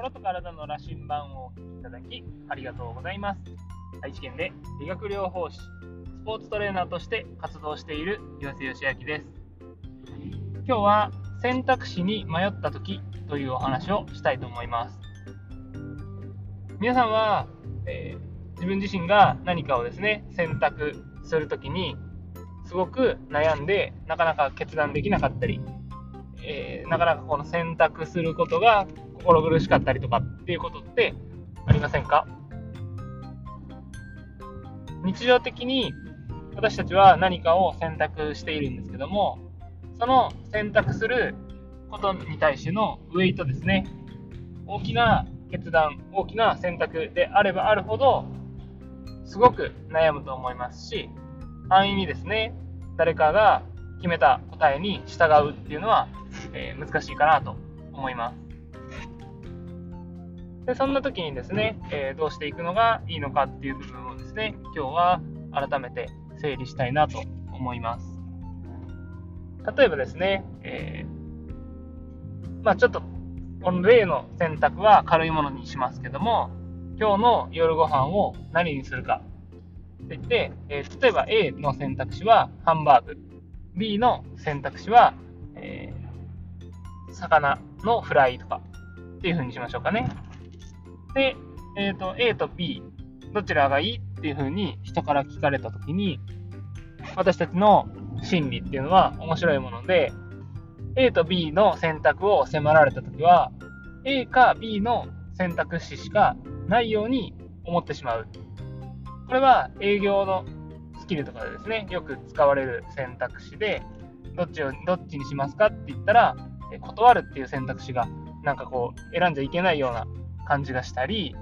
心と体の羅針盤をお聞きいただきありがとうございます。愛知県で理学療法士スポーツトレーナーとして活動している岩瀬義明です。今日は選択肢に迷った時というお話をしたいと思います。皆さんは、えー、自分自身が何かをですね選択する時にすごく悩んでなかなか決断できなかったり、えー、なかなかこの選択することが心苦しかったりとかっていうことってありませんか？日常的に私たちは何かを選択しているんですけどもその選択することに対してのウェイトですね大きな決断大きな選択であればあるほどすごく悩むと思いますし安易にですね、誰かが決めた答えに従うっていうのは、えー、難しいかなと思います。でそんな時にですね、えー、どうしていくのがいいのかっていう部分をですね、今日は改めて整理したいなと思います。例えばですね、えー、まあちょっと、この例の選択は軽いものにしますけども、今日の夜ご飯を何にするかって言って、えー、例えば A の選択肢はハンバーグ、B の選択肢は、えー、魚のフライとかっていう風にしましょうかね。で、えーと、A と B、どちらがいいっていう風に人から聞かれたときに、私たちの心理っていうのは面白いもので、A と B の選択を迫られたときは、A か B の選択肢しかないように思ってしまう。これは営業のスキルとかでですね、よく使われる選択肢で、どっちを、どっちにしますかって言ったら、断るっていう選択肢が、なんかこう、選んじゃいけないような感じがしたり、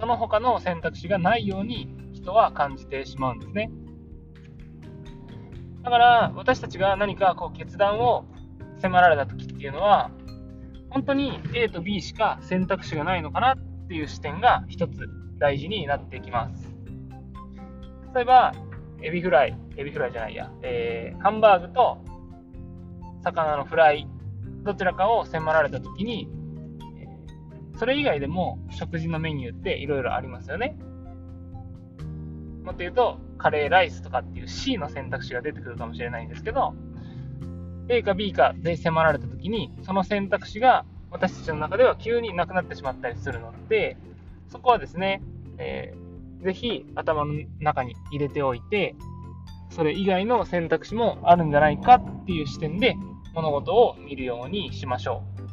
その他の選択肢がないように人は感じてしまうんですね。だから、私たちが何かこう決断を迫られた時っていうのは、本当に A と B しか選択肢がないのかなっていう視点が一つ大事になってきます。例えば、エビフライ、エビフライじゃないや、えー、ハンバーグと魚のフライ、どちらかを迫られたときに、それ以外でも食事のメニューっていろいろありますよね。もっと言うと、カレーライスとかっていう C の選択肢が出てくるかもしれないんですけど、A か B かで迫られたときに、その選択肢が私たちの中では急になくなってしまったりするので、そこはですね、えーぜひ頭の中に入れておいて、それ以外の選択肢もあるんじゃないかっていう視点で物事を見るようにしましょう。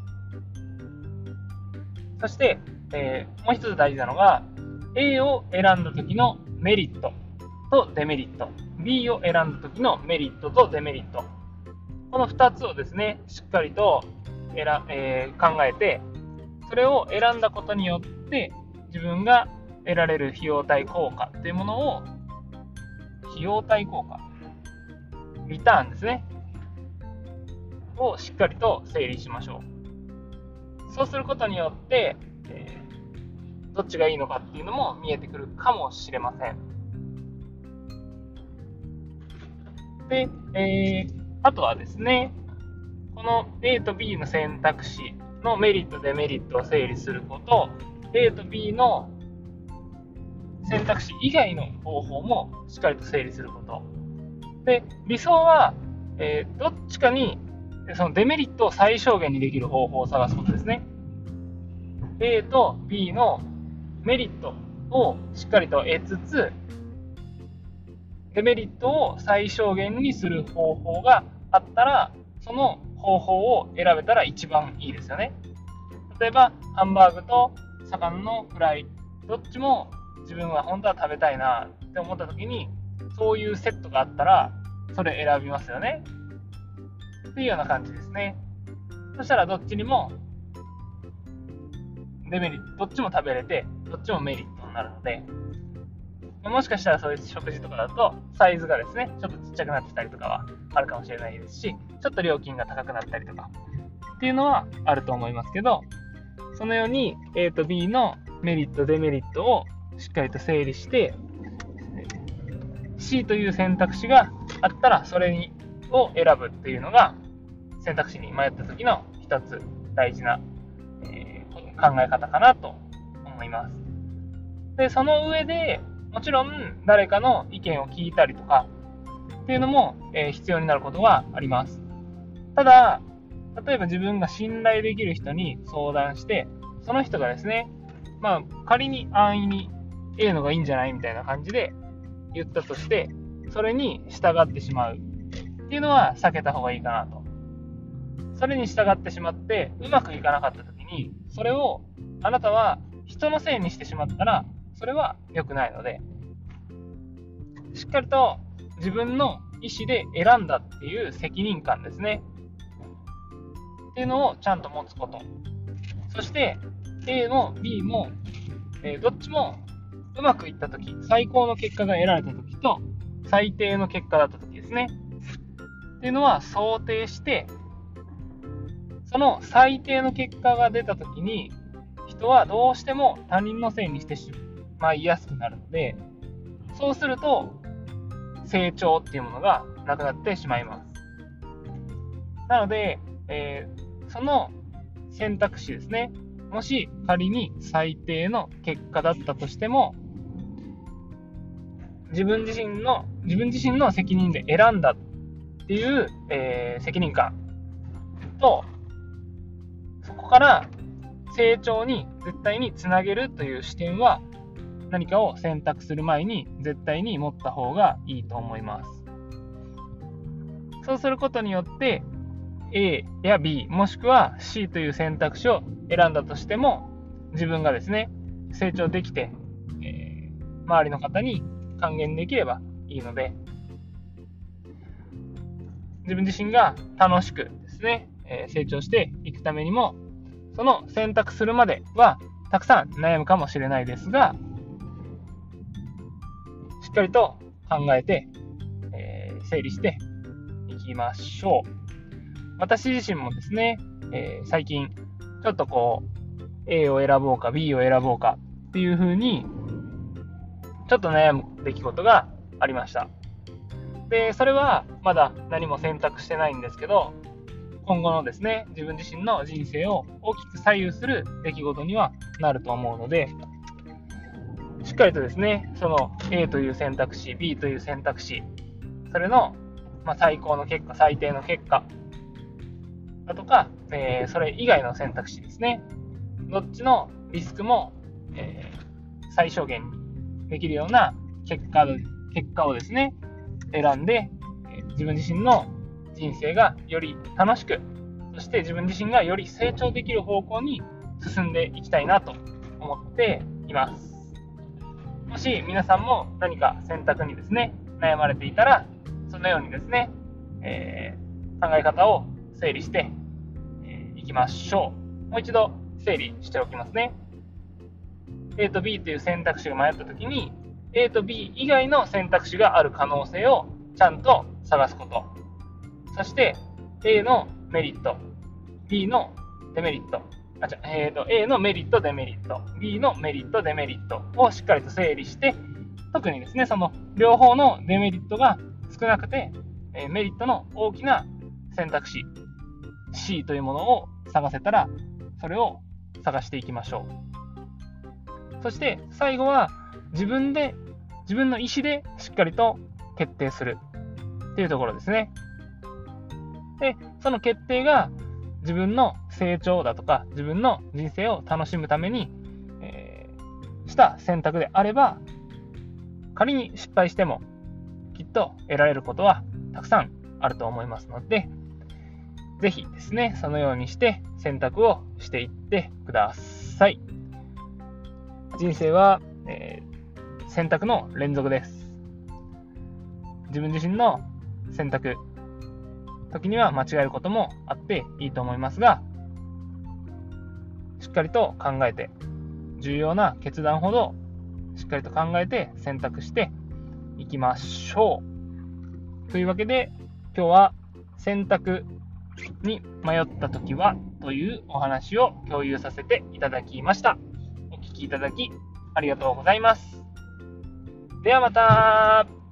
そして、えー、もう一つ大事なのが、A を選んだ時のメリットとデメリット、B を選んだ時のメリットとデメリット、この2つをですね、しっかりと選、えー、考えて、それを選んだことによって自分が得られる費用対効果っていうものを、費用対効果、リターンですね、をしっかりと整理しましょう。そうすることによって、えー、どっちがいいのかっていうのも見えてくるかもしれません。で、えー、あとはですね、この A と B の選択肢のメリット、デメリットを整理すること、A と B の選択肢以外の方法もしっかりと整理すること。で、理想は、えー、どっちかにでそのデメリットを最小限にできる方法を探すことですね。A と B のメリットをしっかりと得つつ、デメリットを最小限にする方法があったら、その方法を選べたら一番いいですよね。例えば、ハンバーグと魚のフライ、どっちも自分は本当は食べたいなって思った時にそういうセットがあったらそれ選びますよねっていうような感じですね。そしたらどっちにもデメリットどっちも食べれてどっちもメリットになるので。もしかしたらそういう食事とかだとサイズがですねちょっとちっちゃくなってたりとかはあるかもしれないですしちょっと料金が高くなったりとか。っていうのはあると思いますけどそのように A と B のメリットデメリットをしっかりと整理して、C という選択肢があったら、それを選ぶっていうのが、選択肢に迷った時の一つ大事な、え考え方かなと思います。で、その上で、もちろん誰かの意見を聞いたりとかっていうのも、えー、必要になることがあります。ただ、例えば自分が信頼できる人に相談して、その人がですね、まあ仮に安易に A のがいいんじゃないみたいな感じで言ったとして、それに従ってしまうっていうのは避けた方がいいかなと。それに従ってしまって、うまくいかなかった時に、それをあなたは人のせいにしてしまったら、それは良くないので、しっかりと自分の意思で選んだっていう責任感ですね。っていうのをちゃんと持つこと。そして、A も B も、えー、どっちもうまくいったとき、最高の結果が得られたときと、最低の結果だったときですね。っていうのは想定して、その最低の結果が出たときに、人はどうしても他人のせいにしてしまいやすくなるので、そうすると、成長っていうものがなくなってしまいます。なので、えー、その選択肢ですね。もし仮に最低の結果だったとしても、自分自身の、自分自身の責任で選んだっていう、えー、責任感と、こから成長に絶対につなげるという視点は何かを選択する前に絶対に持った方がいいと思います。そうすることによって A や B もしくは C という選択肢を選んだとしても自分がですね成長できて、えー、周りの方に還元できればいいので自分自身が楽しくですね、え成長していくためにもその選択するまではたくさん悩むかもしれないですがしっかりと考えて、えー、整理していきましょう。私自身もですね、えー、最近、ちょっとこう、A を選ぼうか B を選ぼうかっていう風に、ちょっと悩む出来事がありました。で、それはまだ何も選択してないんですけど、今後のですね、自分自身の人生を大きく左右する出来事にはなると思うので、しっかりとですね、その A という選択肢、B という選択肢、それの、ま、最高の結果、最低の結果だとか、えー、それ以外の選択肢ですね。どっちのリスクも、えー、最小限にできるような結果結果をですね、選んで、自分自身の人生がより楽しく、そして自分自身がより成長できる方向に進んでいきたいなと思っています。もし皆さんも何か選択にですね、悩まれていたら、そのようにですね、えー、考え方を整理してい、えー、きましょう。もう一度整理しておきますね。A と B という選択肢が迷った時に、A と B 以外の選択肢がある可能性をちゃんと探すこと。そして A のメリット、B のデメリット、あ、じゃえーと、A のメリット、デメリット、B のメリット、デメリット。をしっかりと整理して、特にですね、その両方のデメリットが少なくて、え、メリットの大きな選択肢、C というものを探せたら、それを探していきましょう。そして最後は自分で、自分の意思でしっかりと決定する。っていうところですね。で、その決定が自分の成長だとか、自分の人生を楽しむために、えー、した選択であれば、仮に失敗しても、きっと得られることはたくさんあると思いますので、ぜひですね、そのようにして選択をしていってください。人生は、えー、選択の連続です。自分自身の選択、時には間違えることもあっていいと思いますが、しっかりと考えて、重要な決断ほどしっかりと考えて選択していきましょう。というわけで、今日は選択に迷った時はというお話を共有させていただきました。お聴きいただきありがとうございます。ではまた